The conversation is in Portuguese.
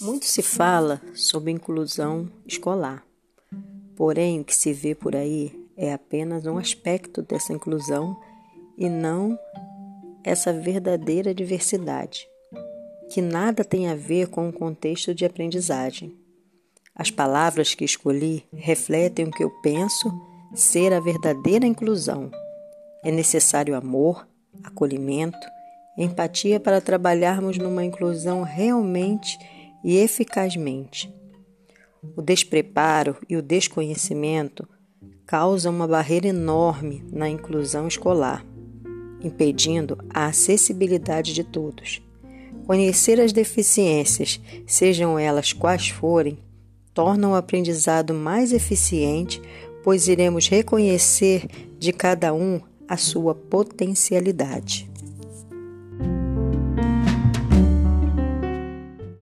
Muito se fala sobre inclusão escolar, porém o que se vê por aí é apenas um aspecto dessa inclusão e não essa verdadeira diversidade, que nada tem a ver com o contexto de aprendizagem. As palavras que escolhi refletem o que eu penso ser a verdadeira inclusão. É necessário amor, acolhimento, empatia para trabalharmos numa inclusão realmente e eficazmente. O despreparo e o desconhecimento causam uma barreira enorme na inclusão escolar, impedindo a acessibilidade de todos. Conhecer as deficiências, sejam elas quais forem, torna o aprendizado mais eficiente, pois iremos reconhecer de cada um a sua potencialidade.